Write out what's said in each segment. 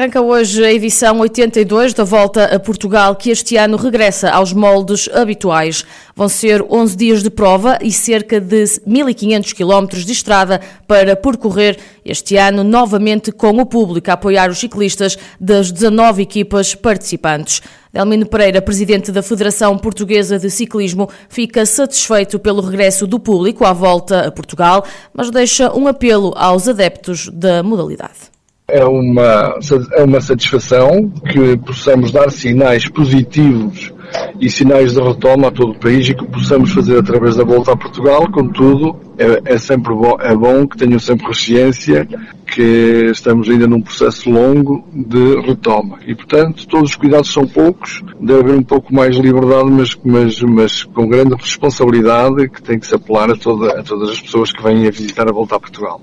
Arranca hoje a edição 82 da Volta a Portugal, que este ano regressa aos moldes habituais. Vão ser 11 dias de prova e cerca de 1.500 quilómetros de estrada para percorrer este ano, novamente com o público a apoiar os ciclistas das 19 equipas participantes. Delmino Pereira, presidente da Federação Portuguesa de Ciclismo, fica satisfeito pelo regresso do público à volta a Portugal, mas deixa um apelo aos adeptos da modalidade. É uma, é uma satisfação que possamos dar sinais positivos e sinais de retoma a todo o país e que possamos fazer através da volta a Portugal, contudo, é, é sempre bom, é bom que tenham sempre consciência que estamos ainda num processo longo de retoma. E, portanto, todos os cuidados são poucos, deve haver um pouco mais de liberdade, mas, mas, mas com grande responsabilidade que tem que se apelar a, toda, a todas as pessoas que vêm a visitar a volta a Portugal.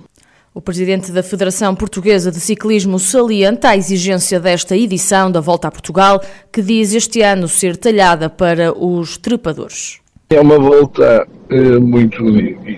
O presidente da Federação Portuguesa de Ciclismo salienta a exigência desta edição da Volta a Portugal, que diz este ano ser talhada para os trepadores. É uma volta eh, muito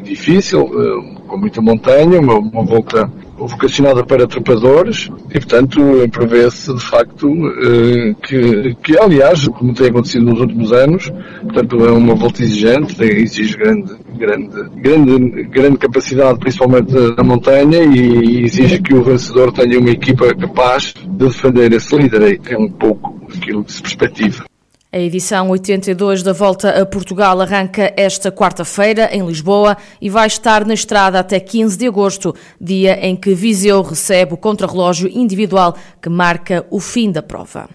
difícil, eh, com muita montanha, uma, uma volta vocacionada para trepadores e, portanto, prevê-se de facto eh, que, que, aliás, como tem acontecido nos últimos anos, portanto, é uma volta exigente, exige grande, grande, grande, grande capacidade, principalmente na montanha, e exige que o vencedor tenha uma equipa capaz de defender esse líder. É um pouco aquilo que se perspectiva. A edição 82 da Volta a Portugal arranca esta quarta-feira em Lisboa e vai estar na estrada até 15 de agosto, dia em que Viseu recebe o contrarrelógio individual que marca o fim da prova.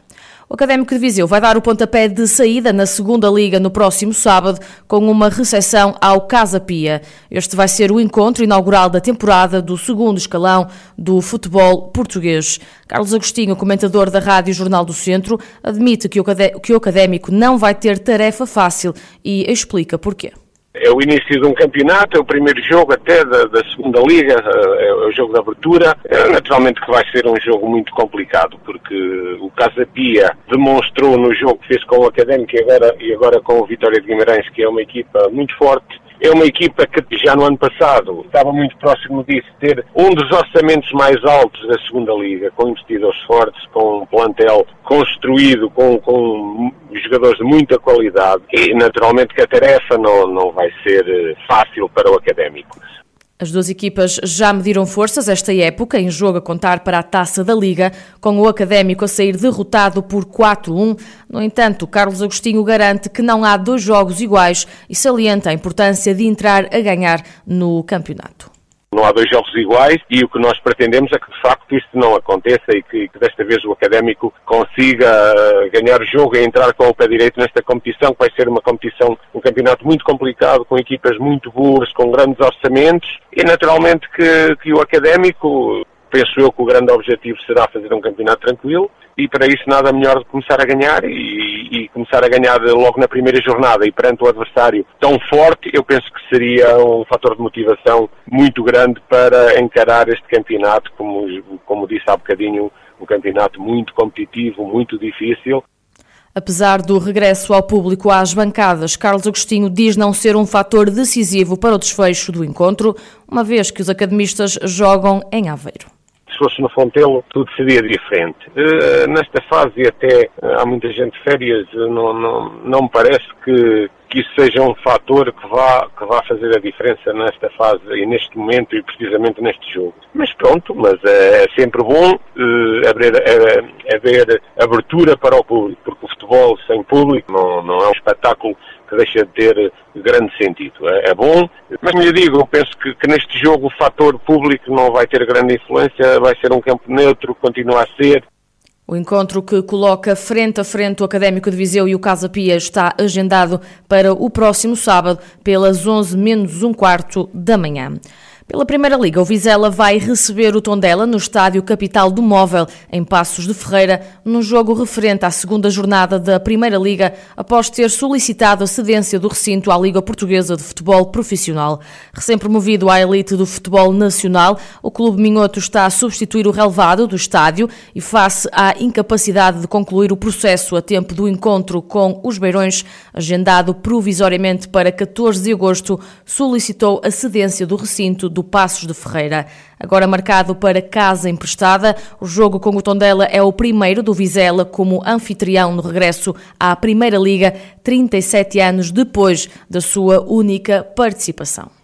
O Académico de Viseu vai dar o pontapé de saída na segunda Liga no próximo sábado, com uma recepção ao Casa Pia. Este vai ser o encontro inaugural da temporada do segundo escalão do futebol português. Carlos Agostinho, comentador da Rádio Jornal do Centro, admite que o Académico não vai ter tarefa fácil e explica porquê é o início de um campeonato, é o primeiro jogo até da, da segunda liga, é, é o jogo de abertura. É, naturalmente que vai ser um jogo muito complicado, porque o Casa Pia demonstrou no jogo que fez com o Académico e agora, e agora com o Vitória de Guimarães, que é uma equipa muito forte, é uma equipa que já no ano passado estava muito próximo disso, ter um dos orçamentos mais altos da segunda liga, com investidores fortes, com um plantel construído, com, com jogadores de muita qualidade e naturalmente que a tarefa não, não vai ser eh, fácil para o académico. As duas equipas já mediram forças esta época, em jogo a contar para a taça da Liga, com o Académico a sair derrotado por 4-1. No entanto, Carlos Agostinho garante que não há dois jogos iguais e salienta a importância de entrar a ganhar no campeonato. Não há dois jogos iguais e o que nós pretendemos é que de facto isto não aconteça e que, que desta vez o Académico consiga uh, ganhar o jogo e entrar com o pé direito nesta competição, que vai ser uma competição, um campeonato muito complicado, com equipas muito boas, com grandes orçamentos e naturalmente que, que o Académico penso eu que o grande objetivo será fazer um campeonato tranquilo e para isso nada melhor que começar a ganhar e, e, começar a ganhar logo na primeira jornada. E perante o adversário tão forte, eu penso que seria um fator de motivação muito grande para encarar este campeonato, como, como disse há bocadinho, um campeonato muito competitivo, muito difícil. Apesar do regresso ao público às bancadas, Carlos Agostinho diz não ser um fator decisivo para o desfecho do encontro, uma vez que os academistas jogam em Aveiro se fosse no Fontelo, tudo seria diferente. Uh, nesta fase, até uh, há muita gente de férias, uh, não, não, não me parece que, que isso seja um fator que vá, que vá fazer a diferença nesta fase e neste momento e precisamente neste jogo. Mas pronto, mas é, é sempre bom haver, é, abertura para o público, porque o futebol sem público não, não é um espetáculo deixa de ter grande sentido. É, é bom, mas me digo, eu penso que, que, neste jogo o fator público não vai ter grande influência, vai ser um campo neutro, continua a ser. O encontro que coloca frente a frente o Académico de Viseu e o Casa Pia está agendado para o próximo sábado, pelas 11 menos um quarto da manhã. Pela Primeira Liga, o Vizela vai receber o Tondela no estádio Capital do Móvel, em Passos de Ferreira, num jogo referente à segunda jornada da Primeira Liga, após ter solicitado a cedência do recinto à Liga Portuguesa de Futebol Profissional. Recém-promovido à elite do futebol nacional, o Clube Minhoto está a substituir o relevado do estádio e, face à incapacidade de concluir o processo a tempo do encontro com os Beirões, agendado provisoriamente para 14 de agosto, solicitou a cedência do recinto do Passos de Ferreira. Agora marcado para casa emprestada, o jogo com o Tondela é o primeiro do Vizela como anfitrião no regresso à Primeira Liga, 37 anos depois da sua única participação.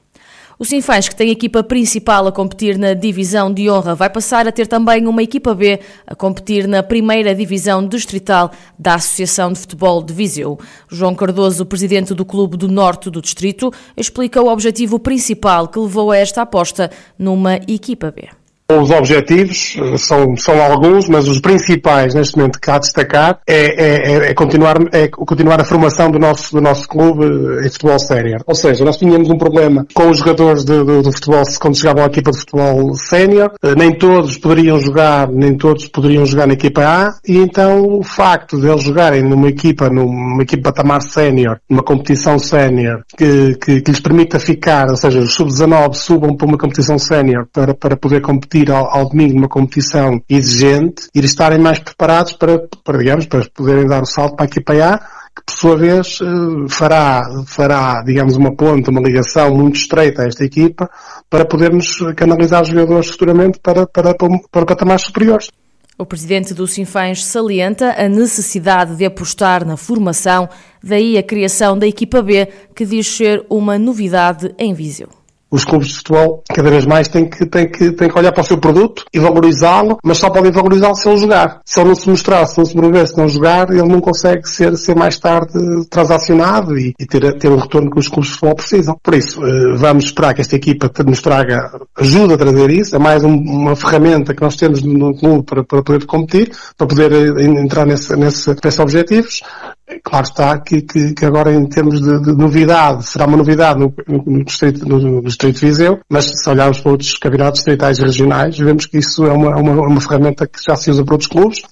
O Sinfãs, que tem equipa principal a competir na divisão de honra, vai passar a ter também uma equipa B a competir na primeira divisão distrital da Associação de Futebol de Viseu. João Cardoso, presidente do Clube do Norte do Distrito, explica o objetivo principal que levou a esta aposta numa equipa B. Os objetivos eh, são, são alguns, mas os principais neste momento que há a destacar é, é, é, é, continuar, é continuar a formação do nosso, do nosso clube eh, em futebol sénior. Ou seja, nós tínhamos um problema com os jogadores de, de, do futebol quando chegavam à equipa de futebol sénior. Eh, nem todos poderiam jogar, nem todos poderiam jogar na equipa A e então o facto de eles jogarem numa equipa, numa equipa patamar sénior, numa competição sénior que, que, que lhes permita ficar, ou seja, os sub-19 subam para uma competição sénior para, para poder competir ir ao, ao domingo numa competição exigente, ir estarem mais preparados para, para, digamos, para poderem dar o salto para a equipa A, que por sua vez eh, fará, fará, digamos, uma ponte, uma ligação muito estreita a esta equipa para podermos canalizar os jogadores futuramente para, para, para, para patamares superiores. O presidente do Sinfãs salienta a necessidade de apostar na formação, daí a criação da equipa B, que diz ser uma novidade em Viseu os clubes de futebol cada vez mais têm que, têm que, têm que olhar para o seu produto e valorizá-lo, mas só podem valorizá-lo se ele jogar. Se ele não se mostrar, se não se promover, se não jogar, ele não consegue ser, ser mais tarde transacionado e, e ter, ter o retorno que os clubes de futebol precisam. Por isso, eh, vamos esperar que esta equipa nos traga, ajuda a trazer isso, é mais um, uma ferramenta que nós temos no clube para, para poder competir, para poder eh, entrar nesse, nesse, nesses objetivos. Claro está que, que, que, agora em termos de, de, novidade, será uma novidade no, no, distrito, no, no Distrito de Viseu, mas se olharmos para outros campeonatos distritais e regionais, vemos que isso é uma, uma, uma ferramenta que já se usa para outros clubes.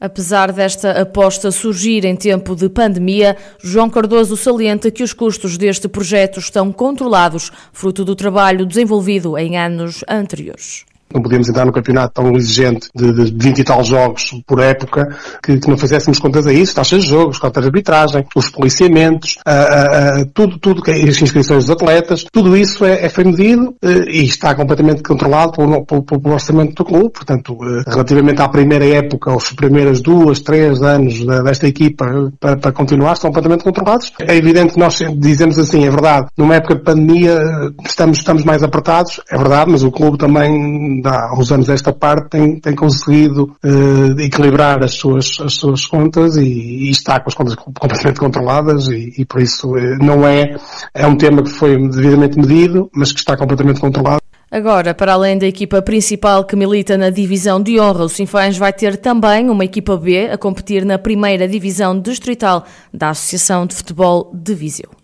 Apesar desta aposta surgir em tempo de pandemia, João Cardoso salienta que os custos deste projeto estão controlados, fruto do trabalho desenvolvido em anos anteriores não podíamos entrar num campeonato tão exigente de, de 20 e tal jogos por época que, que não fizéssemos contas a isso, taxas de jogos, cotas de arbitragem, os policiamentos, uh, uh, tudo, tudo, as inscrições dos atletas, tudo isso é, é foi medido uh, e está completamente controlado pelo, pelo, pelo, orçamento do clube. Portanto, relativamente à primeira época, aos primeiras duas, três anos desta equipa para, para, continuar, estão completamente controlados. É evidente que nós dizemos assim, é verdade, numa época de pandemia estamos, estamos mais apertados, é verdade, mas o clube também há uns anos esta parte tem, tem conseguido uh, equilibrar as suas, as suas contas e, e, está com as contas completamente controladas e, e por isso uh, não é, é um tema que foi devidamente medido, mas que está completamente controlado. Agora, para além da equipa principal que milita na divisão de honra, o Sinfãs vai ter também uma equipa B a competir na primeira divisão distrital da Associação de Futebol de Viseu.